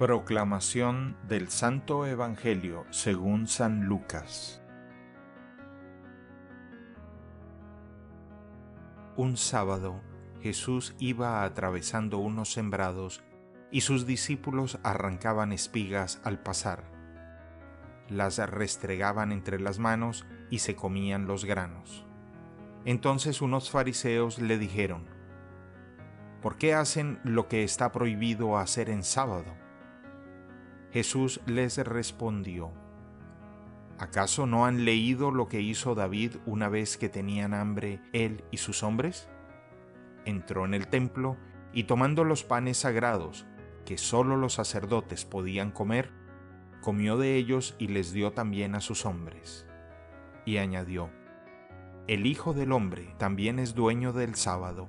Proclamación del Santo Evangelio según San Lucas Un sábado Jesús iba atravesando unos sembrados y sus discípulos arrancaban espigas al pasar. Las restregaban entre las manos y se comían los granos. Entonces unos fariseos le dijeron, ¿Por qué hacen lo que está prohibido hacer en sábado? Jesús les respondió, ¿acaso no han leído lo que hizo David una vez que tenían hambre él y sus hombres? Entró en el templo y tomando los panes sagrados, que sólo los sacerdotes podían comer, comió de ellos y les dio también a sus hombres. Y añadió, El Hijo del Hombre también es dueño del sábado.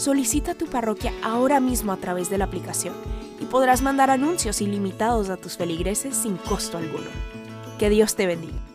solicita tu parroquia ahora mismo a través de la aplicación y podrás mandar anuncios ilimitados a tus feligreses sin costo alguno. Que Dios te bendiga.